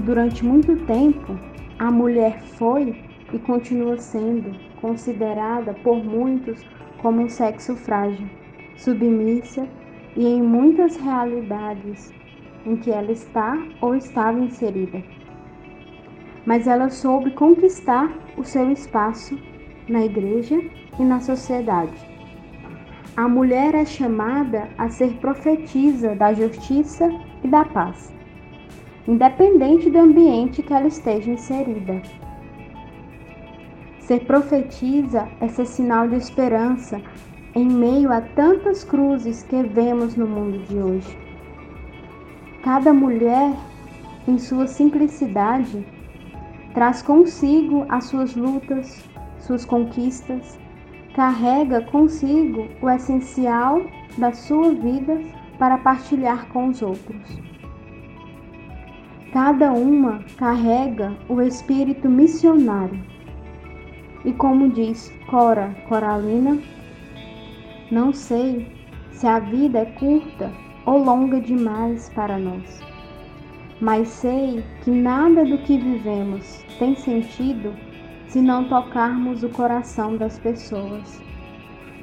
durante muito tempo, a mulher foi e continua sendo considerada por muitos como um sexo frágil, submissa e em muitas realidades em que ela está ou estava inserida. Mas ela soube conquistar o seu espaço na igreja e na sociedade. A mulher é chamada a ser profetisa da justiça e da paz, independente do ambiente que ela esteja inserida. Ser profetisa é ser sinal de esperança em meio a tantas cruzes que vemos no mundo de hoje. Cada mulher, em sua simplicidade, traz consigo as suas lutas, suas conquistas, carrega consigo o essencial da sua vida para partilhar com os outros. Cada uma carrega o espírito missionário e como diz Cora Coralina, não sei se a vida é curta ou longa demais para nós, mas sei que nada do que vivemos tem sentido se não tocarmos o coração das pessoas.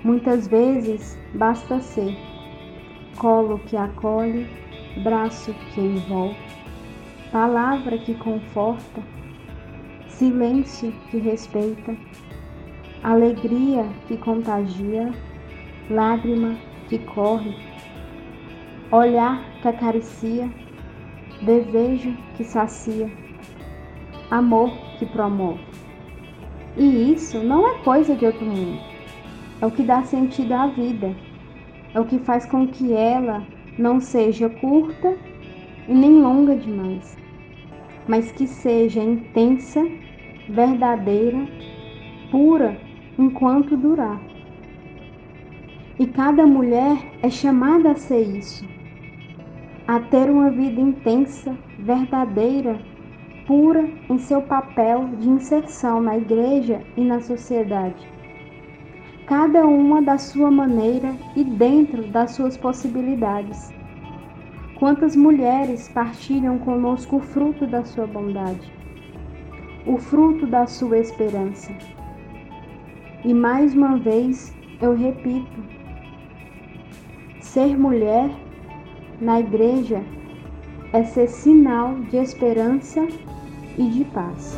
Muitas vezes basta ser colo que acolhe, braço que envolve, palavra que conforta silêncio que respeita, alegria que contagia, lágrima que corre, olhar que acaricia, desejo que sacia, amor que promove. E isso não é coisa de outro mundo. É o que dá sentido à vida. É o que faz com que ela não seja curta e nem longa demais, mas que seja intensa verdadeira, pura, enquanto durar. E cada mulher é chamada a ser isso, a ter uma vida intensa, verdadeira, pura em seu papel de inserção na igreja e na sociedade. Cada uma da sua maneira e dentro das suas possibilidades. Quantas mulheres partilham conosco o fruto da sua bondade? o fruto da sua esperança. E mais uma vez eu repito: ser mulher na igreja é ser sinal de esperança e de paz.